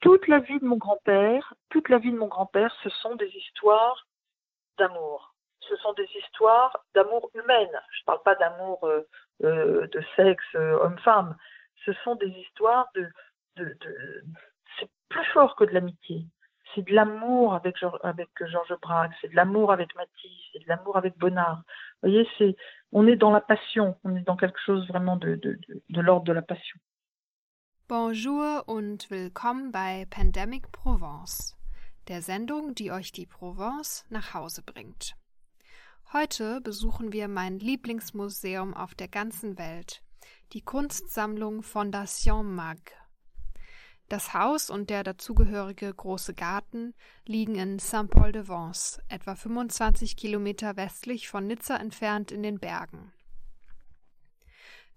toute la vie de mon grand-père, toute la vie de mon grand-père, ce sont des histoires d'amour. Ce sont des histoires d'amour humaine. Je ne parle pas d'amour euh, euh, de sexe euh, homme-femme. Ce sont des histoires de, c'est plus fort que de l'amitié. C'est de l'amour avec, Georges Braque, c'est de l'amour avec Matisse, c'est de l'amour avec Bonnard. Vous voyez, on est dans la passion, on est dans quelque chose vraiment de l'ordre de la passion. Bonjour und willkommen bei Pandemic Provence, der Sendung, die euch die Provence nach Hause bringt. Heute besuchen wir mein Lieblingsmuseum auf der ganzen Welt, die Kunstsammlung Fondation Mag. Das Haus und der dazugehörige große Garten liegen in Saint-Paul-de-Vence, etwa 25 Kilometer westlich von Nizza entfernt in den Bergen.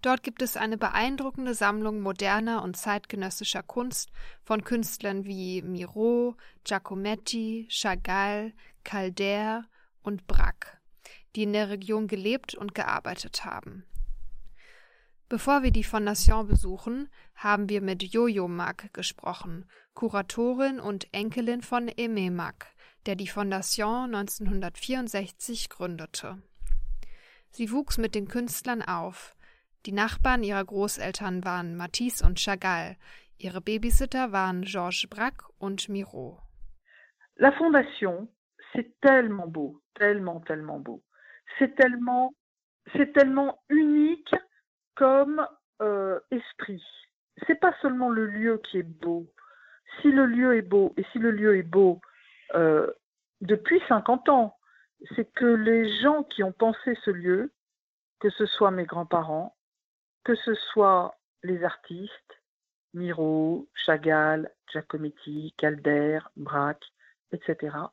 Dort gibt es eine beeindruckende Sammlung moderner und zeitgenössischer Kunst von Künstlern wie Miro, Giacometti, Chagall, Calder und Braque, die in der Region gelebt und gearbeitet haben. Bevor wir die Fondation besuchen, haben wir mit Jojo Mack gesprochen, Kuratorin und Enkelin von Aimé Mack, der die Fondation 1964 gründete. Sie wuchs mit den Künstlern auf, die Nachbarn ihrer Großeltern waren Matisse und Chagall. Ihre Babysitter waren Georges Braque und Miro. La Fondation, c'est tellement beau, tellement, tellement beau. C'est tellement, c'est tellement unique comme euh, esprit. C'est pas seulement le lieu qui est beau. Si le lieu est beau, et si le lieu est beau euh, depuis 50 ans, c'est que les gens qui ont pensé ce lieu, que ce soit mes grands-parents, que ce soit les artistes, Miro, Chagall, Giacometti, Calder, Braque, etc.,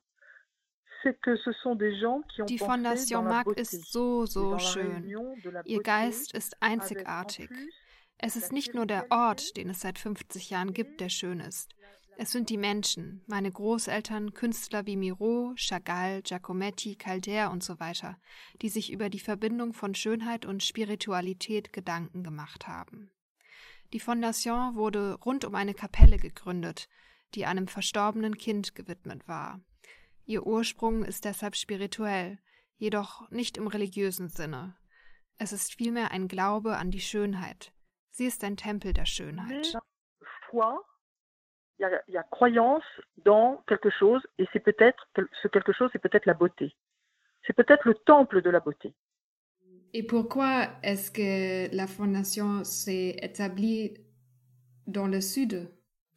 Die Fondation Mack ist so, so schön. Ihr Geist ist einzigartig. Es ist nicht nur der Ort, den es seit 50 Jahren gibt, der schön ist. Es sind die Menschen, meine Großeltern, Künstler wie Miro, Chagall, Giacometti, Calder und so weiter, die sich über die Verbindung von Schönheit und Spiritualität Gedanken gemacht haben. Die Fondation wurde rund um eine Kapelle gegründet, die einem verstorbenen Kind gewidmet war. Ihr Ursprung ist deshalb spirituell, jedoch nicht im religiösen Sinne. Es ist vielmehr ein Glaube an die Schönheit. Sie ist ein Tempel der Schönheit. Il y, a, il y a, croyance dans quelque chose, et c'est peut-être, ce quelque chose, c'est peut-être la beauté. C'est peut-être le temple de la beauté. Et pourquoi est-ce que la fondation s'est établie dans le sud?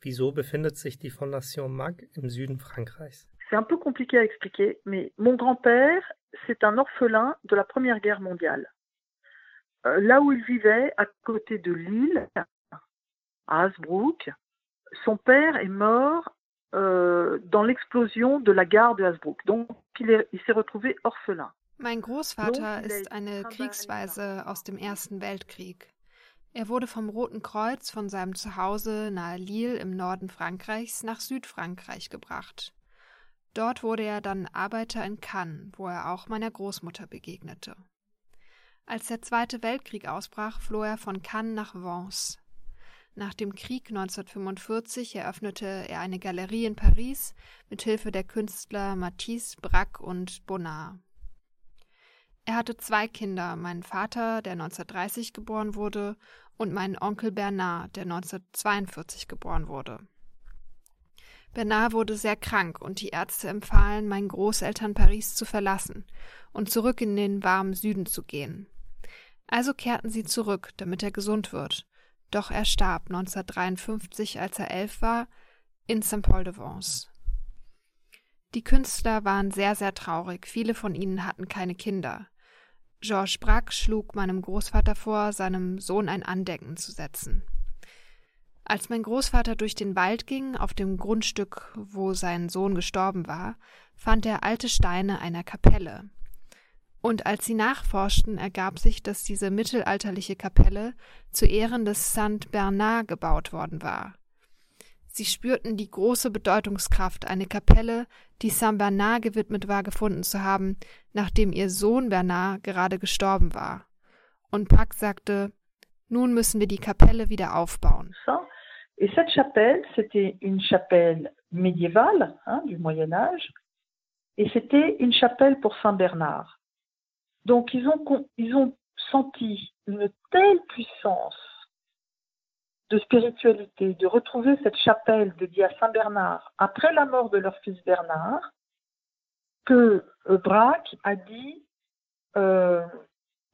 Wieso befindet sich die Fondation MAG im Süden Frankreichs? C'est un peu compliqué à expliquer, mais mon grand-père, c'est un orphelin de la Première Guerre mondiale. Euh, là où il vivait, à côté de Lille, à Hasbrook, son père est mort euh, dans l'explosion de la gare de Hasbrook. Donc, il, s'est retrouvé orphelin. Mein Großvater ist eine Kriegsweise aus dem Ersten Weltkrieg. Er wurde vom Roten Kreuz von seinem Zuhause nahe Lille im Norden Frankreichs nach Südfrankreich gebracht. Dort wurde er dann Arbeiter in Cannes, wo er auch meiner Großmutter begegnete. Als der Zweite Weltkrieg ausbrach, floh er von Cannes nach Vence. Nach dem Krieg 1945 eröffnete er eine Galerie in Paris mit Hilfe der Künstler Matisse, Braque und Bonnard. Er hatte zwei Kinder, meinen Vater, der 1930 geboren wurde, und meinen Onkel Bernard, der 1942 geboren wurde. Bernard wurde sehr krank und die Ärzte empfahlen, meinen Großeltern Paris zu verlassen und zurück in den warmen Süden zu gehen. Also kehrten sie zurück, damit er gesund wird, doch er starb 1953, als er elf war, in Saint-Paul-de-Vence. Die Künstler waren sehr, sehr traurig, viele von ihnen hatten keine Kinder. Georges Braque schlug meinem Großvater vor, seinem Sohn ein Andenken zu setzen. Als mein Großvater durch den Wald ging, auf dem Grundstück, wo sein Sohn gestorben war, fand er alte Steine einer Kapelle, und als sie nachforschten, ergab sich, dass diese mittelalterliche Kapelle zu Ehren des St. Bernard gebaut worden war. Sie spürten die große Bedeutungskraft, eine Kapelle, die St. Bernard gewidmet war, gefunden zu haben, nachdem ihr Sohn Bernard gerade gestorben war. Und Brack sagte, nun müssen wir die Kapelle wieder aufbauen. Et cette chapelle, c'était une chapelle médiévale hein, du Moyen Âge, et c'était une chapelle pour Saint Bernard. Donc ils ont, ils ont senti une telle puissance de spiritualité, de retrouver cette chapelle dédiée à Saint Bernard après la mort de leur fils Bernard, que euh, Braque a dit euh,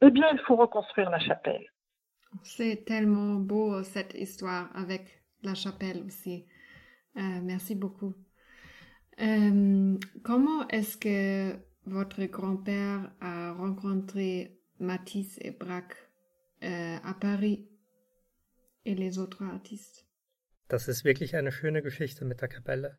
Eh bien, il faut reconstruire la chapelle. C'est tellement beau cette histoire avec la chapelle aussi. Euh, merci beaucoup. comment est-ce que votre grand-père a rencontré Matisse et Braque à Paris et les autres artistes? Das ist wirklich eine schöne Geschichte mit der Kapelle.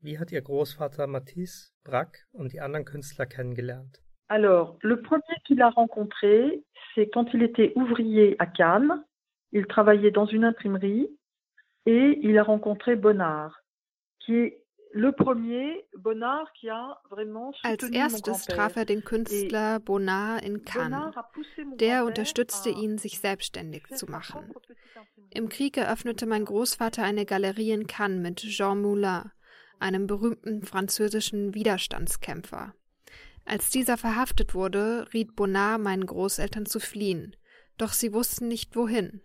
Wie hat Ihr Großvater Matisse, Braque und die anderen Künstler kennengelernt? Alors, le premier qu'il a rencontré, c'est quand il était ouvrier à Cannes. Il travaillait dans une imprimerie et il a rencontré Bonnard, qui est Als erstes traf er den Künstler Bonnard in Cannes. Der unterstützte ihn, sich selbstständig zu machen. Im Krieg eröffnete mein Großvater eine Galerie in Cannes mit Jean Moulin einem berühmten französischen Widerstandskämpfer. Als dieser verhaftet wurde, riet Bonnard meinen Großeltern zu fliehen, doch sie wussten nicht wohin.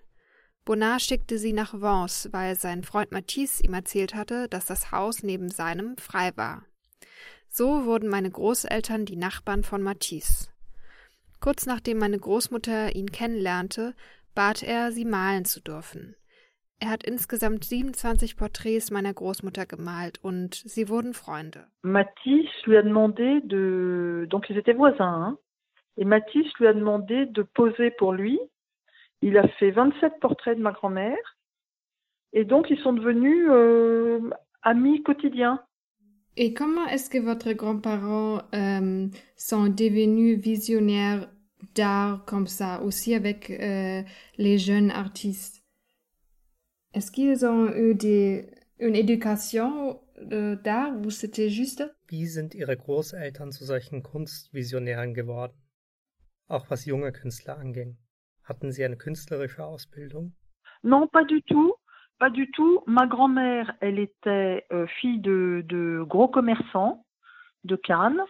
Bonnard schickte sie nach Vence, weil sein Freund Matisse ihm erzählt hatte, dass das Haus neben seinem frei war. So wurden meine Großeltern die Nachbarn von Matisse. Kurz nachdem meine Großmutter ihn kennenlernte, bat er, sie malen zu dürfen. Er hat insgesamt 27 Porträts meiner Großmutter gemalt und sie wurden Freunde. Matisse lui a demandé de. Donc ils étaient voisins, hein? Et Matisse lui a demandé de poser pour lui. Il a fait 27 portraits de ma grand-mère. Et donc ils sont devenus euh, amis quotidiens. Et comment est-ce que votre grand-parents euh, sont devenus visionnaires d'art comme ça, aussi avec euh, les jeunes artistes? Est-ce qu'ils ont eu des, une éducation euh, da, où c'était juste? Wie sind Ihre Großeltern zu solchen Kunstvisionären geworden? Auch was junge Künstler anging. Hatten Sie eine künstlerische Ausbildung? Non, pas du tout. Pas du tout. Ma grand-mère, elle était euh, fille de, gros commerçants de Cannes.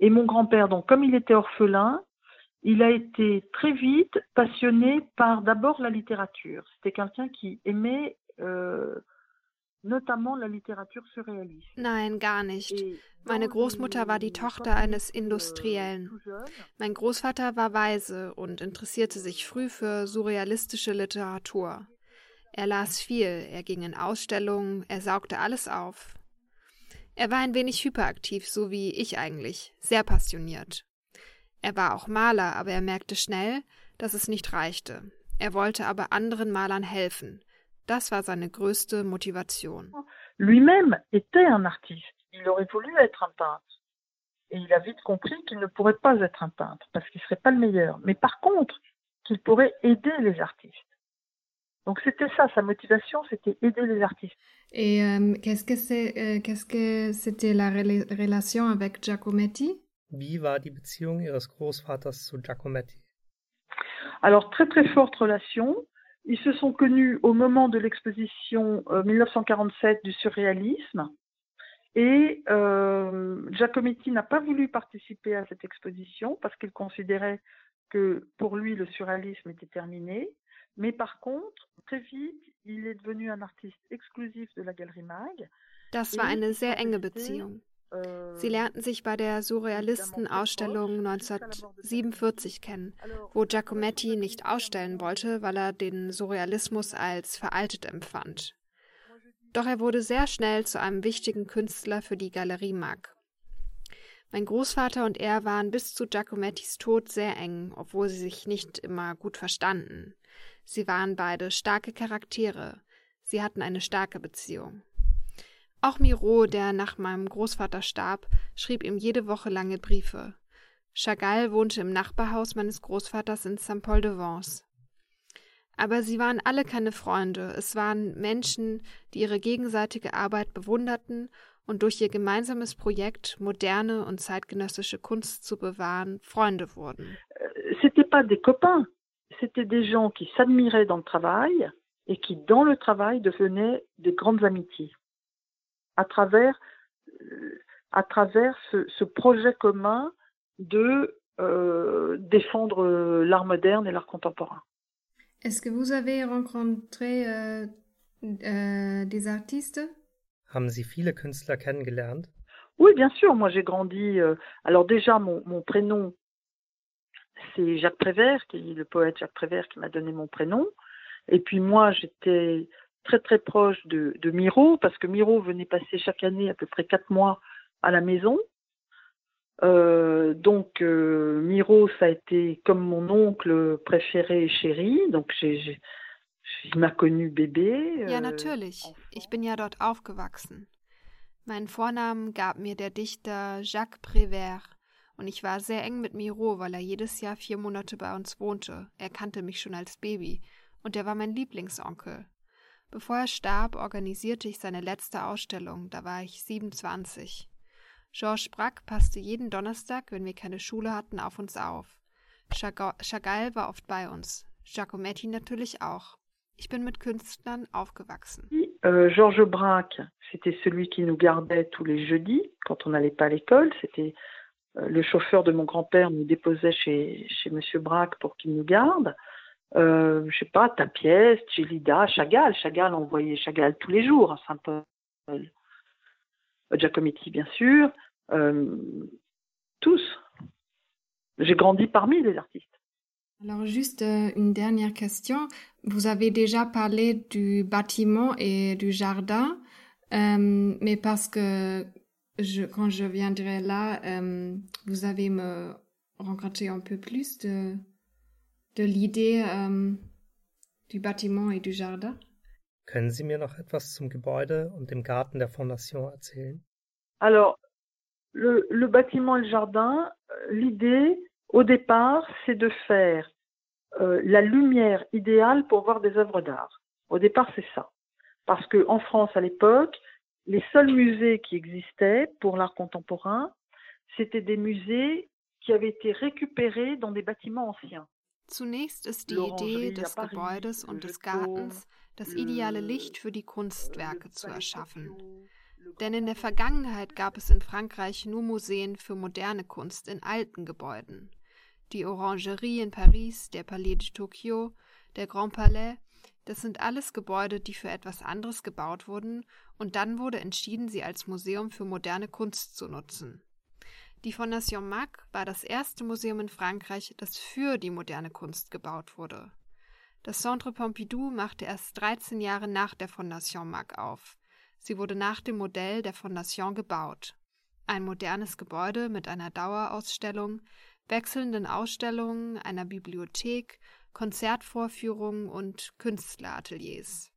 Et mon grand-père, donc comme il était orphelin, il a été très vite passionné par d'abord la littérature. C'était quelqu'un qui aimait euh, Nein, gar nicht. Meine Großmutter war die Tochter eines euh, Industriellen. Mein Großvater war weise und interessierte sich früh für surrealistische Literatur. Er las viel, er ging in Ausstellungen, er saugte alles auf. Er war ein wenig hyperaktiv, so wie ich eigentlich, sehr passioniert. Er war auch Maler, aber er merkte schnell, dass es nicht reichte. Er wollte aber anderen Malern helfen. Das war seine größte Motivation. Lui-même était un artiste. Il aurait voulu être un peintre. Et il a vite compris qu'il ne pourrait pas être un peintre parce qu'il ne serait pas le meilleur. Mais par contre, qu'il pourrait aider les artistes. Donc c'était ça, sa motivation, c'était aider les artistes. Et euh, qu'est-ce que c'est, euh, qu'est-ce que c'était la relation avec Giacometti? Wie war die Beziehung Ihres Großvaters zu Giacometti? Alors, très très forte relation. Ils se sont connus au moment de l'exposition euh, 1947 du surréalisme. Et euh, Giacometti n'a pas voulu participer à cette exposition parce qu'il considérait que pour lui le surréalisme était terminé. Mais par contre, très vite, il est devenu un artiste exclusif de la Galerie Mag. Das war eine sehr enge Beziehung. Sie lernten sich bei der Surrealisten-Ausstellung 1947 kennen, wo Giacometti nicht ausstellen wollte, weil er den Surrealismus als veraltet empfand. Doch er wurde sehr schnell zu einem wichtigen Künstler für die Galerie Mag. Mein Großvater und er waren bis zu Giacomettis Tod sehr eng, obwohl sie sich nicht immer gut verstanden. Sie waren beide starke Charaktere. Sie hatten eine starke Beziehung. Auch Miro, der nach meinem Großvater starb, schrieb ihm jede Woche lange Briefe. Chagall wohnte im Nachbarhaus meines Großvaters in Saint-Paul-de-Vence. Aber sie waren alle keine Freunde, es waren Menschen, die ihre gegenseitige Arbeit bewunderten und durch ihr gemeinsames Projekt, moderne und zeitgenössische Kunst zu bewahren, Freunde wurden. C'était pas des copains, c'était des gens qui s'admiraient dans le travail et qui, dans le travail, devenaient des grandes amitiés à travers, euh, à travers ce, ce projet commun de euh, défendre l'art moderne et l'art contemporain. Est-ce que vous avez rencontré euh, euh, des artistes? Haben Sie viele Künstler kennengelernt? Oui, bien sûr. Moi, j'ai grandi. Euh, alors déjà, mon, mon prénom, c'est Jacques Prévert, qui est le poète Jacques Prévert qui m'a donné mon prénom. Et puis moi, j'étais très très proche de, de Miro, parce que Miro venait passer chaque année à peu près quatre mois à la maison. Euh, donc euh, Miro, ça a été comme mon oncle préféré et chéri. Donc j'ai, il m'a connu bébé. Ja, natürlich. Ich bin ja dort aufgewachsen. Meinen Vornamen gab mir der Dichter Jacques Prévert. Und ich war sehr eng mit Miro, weil er jedes Jahr vier Monate bei uns wohnte. Er kannte mich schon als Baby. Und er war mein Lieblingsonkel. Bevor er starb, organisierte ich seine letzte Ausstellung. Da war ich 27. Georges Braque passte jeden Donnerstag, wenn wir keine Schule hatten, auf uns auf. Chagall war oft bei uns. Giacometti natürlich auch. Ich bin mit Künstlern aufgewachsen. Euh, Georges Braque, c'était celui qui nous gardait tous les jeudis quand on n'allait pas à l'école. C'était euh, le chauffeur de mon grand-père nous déposait chez, chez Monsieur Braque pour qu'il nous garde. Euh, je sais pas, Tapiès, Chélida, Chagall. Chagall, on voyait Chagall tous les jours à Saint-Paul. Giacometti, bien sûr, euh, tous. J'ai grandi parmi les artistes. Alors juste euh, une dernière question. Vous avez déjà parlé du bâtiment et du jardin, euh, mais parce que quand je viendrai là, euh, vous avez me rencontré un peu plus de, de l'idée euh, du bâtiment et du jardin. Können Sie mir noch etwas zum Gebäude und dem Garten der Fondation erzählen? Alors, le, le bâtiment et le jardin, euh, l'idée, au départ, c'est de faire euh, la lumière idéale pour voir des œuvres d'art. Au départ, c'est ça. Parce qu'en France, à l'époque, les seuls musées qui existaient pour l'art contemporain, c'était des musées qui avaient été récupérés dans des bâtiments anciens. Zunächst ist die Idee des Gebäudes und des Gartens, das ideale Licht für die Kunstwerke zu erschaffen. Denn in der Vergangenheit gab es in Frankreich nur Museen für moderne Kunst in alten Gebäuden. Die Orangerie in Paris, der Palais de Tokyo, der Grand Palais, das sind alles Gebäude, die für etwas anderes gebaut wurden, und dann wurde entschieden, sie als Museum für moderne Kunst zu nutzen. Die Fondation Mac war das erste Museum in Frankreich, das für die moderne Kunst gebaut wurde. Das Centre Pompidou machte erst 13 Jahre nach der Fondation Mac auf. Sie wurde nach dem Modell der Fondation gebaut. Ein modernes Gebäude mit einer Dauerausstellung, wechselnden Ausstellungen, einer Bibliothek, Konzertvorführungen und Künstlerateliers.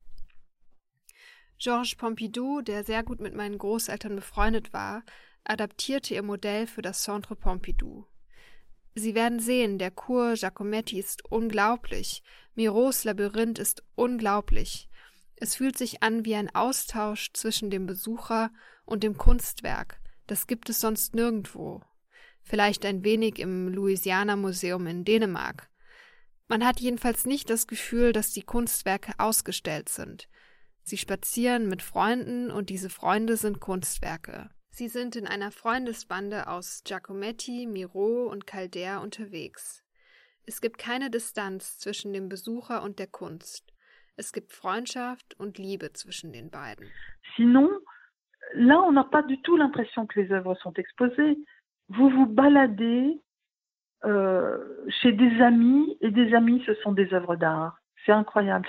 Georges Pompidou, der sehr gut mit meinen Großeltern befreundet war, adaptierte ihr Modell für das Centre Pompidou. Sie werden sehen, der Cours Giacometti ist unglaublich, Miros Labyrinth ist unglaublich. Es fühlt sich an wie ein Austausch zwischen dem Besucher und dem Kunstwerk. Das gibt es sonst nirgendwo. Vielleicht ein wenig im Louisiana Museum in Dänemark. Man hat jedenfalls nicht das Gefühl, dass die Kunstwerke ausgestellt sind. Sie spazieren mit Freunden und diese Freunde sind Kunstwerke. Sie sind in einer Freundesbande aus Giacometti, Miro und Calder unterwegs. Es gibt keine Distanz zwischen dem Besucher und der Kunst. Es gibt Freundschaft und Liebe zwischen den beiden. Sinon, là, on n'a pas du tout l'impression que les œuvres sont exposées. Vous vous baladez euh, chez des amis et des amis, ce sont des œuvres d'art. C'est incroyable.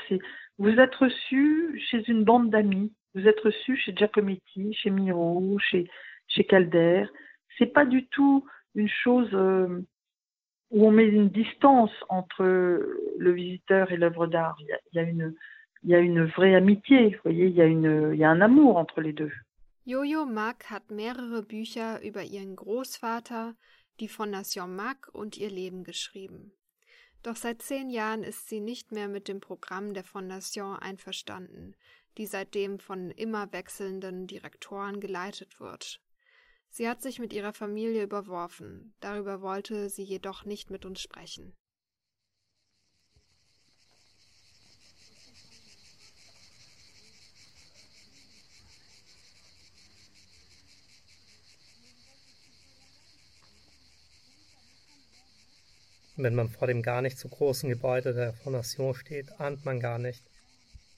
Vous êtes reçu chez une bande d'amis, vous êtes reçu chez Giacometti, chez Miro, chez chez Calder. C'est pas du tout une chose euh, où on met une distance entre le visiteur et l'œuvre d'art. Il, y a une vraie amitié, vous voyez, il y a une il y a un amour entre les deux. Jojo Mack hat mehrere Bücher über ihren Großvater, die Fondation Mack und ihr Leben geschrieben. Doch seit zehn Jahren ist sie nicht mehr mit dem Programm der Fondation einverstanden, die seitdem von immer wechselnden Direktoren geleitet wird. Sie hat sich mit ihrer Familie überworfen, darüber wollte sie jedoch nicht mit uns sprechen. Wenn man vor dem gar nicht so großen Gebäude der Fondation steht, ahnt man gar nicht,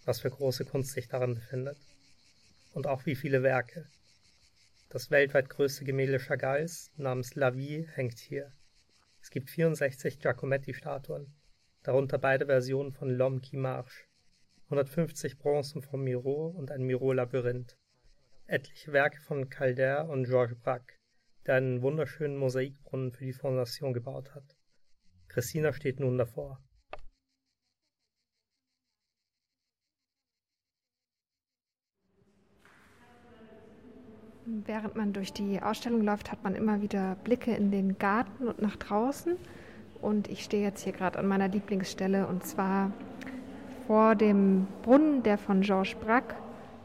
was für große Kunst sich daran befindet. Und auch wie viele Werke. Das weltweit größte Gemälde Chagalls namens La Vie hängt hier. Es gibt 64 Giacometti-Statuen, darunter beide Versionen von L'Homme qui marche, 150 Bronzen von Miro und ein Miro-Labyrinth, etliche Werke von Calder und Georges Braque, der einen wunderschönen Mosaikbrunnen für die Fondation gebaut hat. Christina steht nun davor. Während man durch die Ausstellung läuft, hat man immer wieder Blicke in den Garten und nach draußen. Und ich stehe jetzt hier gerade an meiner Lieblingsstelle und zwar vor dem Brunnen, der von Georges Braque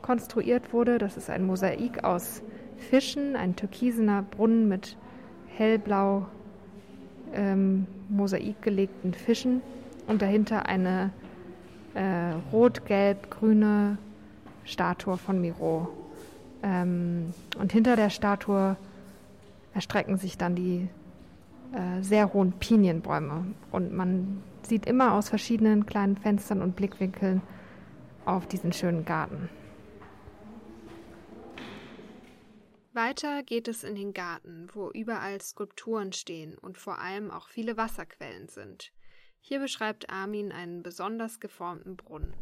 konstruiert wurde. Das ist ein Mosaik aus Fischen, ein türkisener Brunnen mit hellblau ähm, Mosaik gelegten Fischen und dahinter eine äh, rot-gelb-grüne Statue von Miro. Ähm, und hinter der Statue erstrecken sich dann die äh, sehr hohen Pinienbäume. Und man sieht immer aus verschiedenen kleinen Fenstern und Blickwinkeln auf diesen schönen Garten. Weiter geht es in den Garten, wo überall Skulpturen stehen und vor allem auch viele Wasserquellen sind. Hier beschreibt Armin einen besonders geformten Brunnen.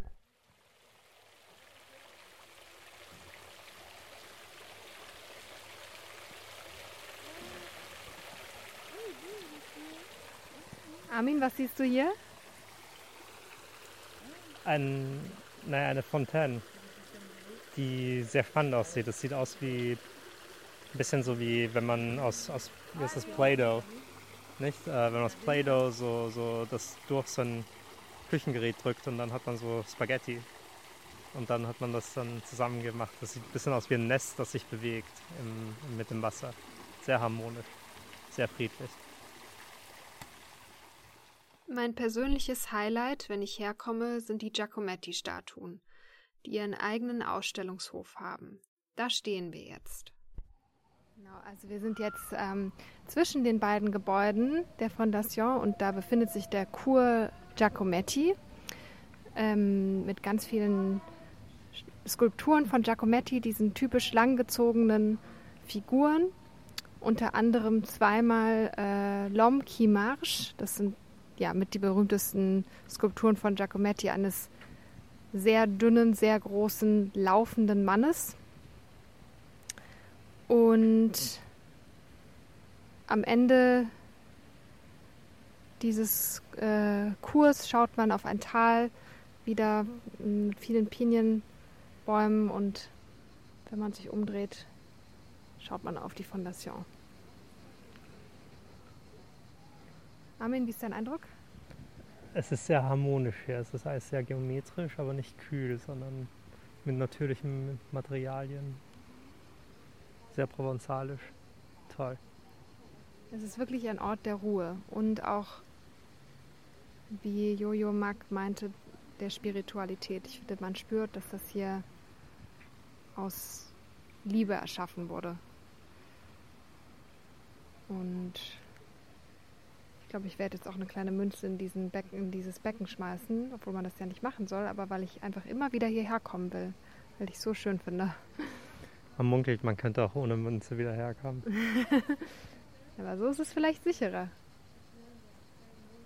Armin, was siehst du hier? Ein, naja, eine Fontaine, die sehr spannend aussieht. Es sieht aus wie ein bisschen so wie wenn man aus, aus wie ist das Play-Doh, nicht? Äh, wenn man aus Play-Doh so, so das durch so ein Küchengerät drückt und dann hat man so Spaghetti. Und dann hat man das dann zusammen gemacht. Das sieht ein bisschen aus wie ein Nest, das sich bewegt im, mit dem Wasser. Sehr harmonisch, sehr friedlich. Mein persönliches Highlight, wenn ich herkomme, sind die Giacometti-Statuen, die ihren eigenen Ausstellungshof haben. Da stehen wir jetzt. Genau, also wir sind jetzt ähm, zwischen den beiden Gebäuden der Fondation und da befindet sich der Kur Giacometti ähm, mit ganz vielen Skulpturen von Giacometti, diesen typisch langgezogenen Figuren. Unter anderem zweimal äh, L'Homme qui marche, das sind ja, mit die berühmtesten Skulpturen von Giacometti, eines sehr dünnen, sehr großen, laufenden Mannes. Und am Ende dieses äh, Kurs schaut man auf ein Tal, wieder mit vielen Pinienbäumen und wenn man sich umdreht, schaut man auf die Fondation. Armin, wie ist dein Eindruck? Es ist sehr harmonisch hier. Es ist alles sehr geometrisch, aber nicht kühl, sondern mit natürlichen Materialien. Sehr provenzalisch. Toll. Es ist wirklich ein Ort der Ruhe und auch, wie Jojo Mack meinte, der Spiritualität. Ich finde, man spürt, dass das hier aus Liebe erschaffen wurde. Und ich glaube, ich werde jetzt auch eine kleine Münze in, diesen Becken, in dieses Becken schmeißen, obwohl man das ja nicht machen soll, aber weil ich einfach immer wieder hierher kommen will, weil ich es so schön finde. Man munkelt, man könnte auch ohne Münze wieder herkommen. aber so ist es vielleicht sicherer.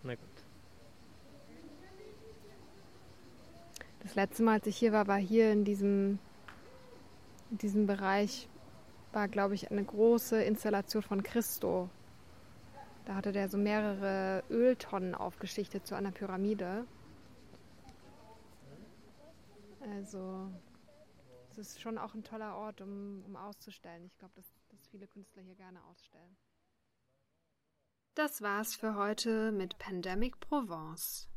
Na gut. Das letzte Mal, als ich hier war, war hier in diesem, in diesem Bereich, war, glaube ich, eine große Installation von Christo da hatte der so mehrere Öltonnen aufgeschichtet zu einer Pyramide. Also, es ist schon auch ein toller Ort, um, um auszustellen. Ich glaube, dass, dass viele Künstler hier gerne ausstellen. Das war's für heute mit Pandemic Provence.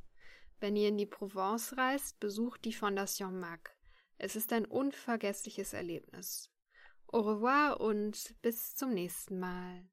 Wenn ihr in die Provence reist, besucht die Fondation MAC. Es ist ein unvergessliches Erlebnis. Au revoir und bis zum nächsten Mal.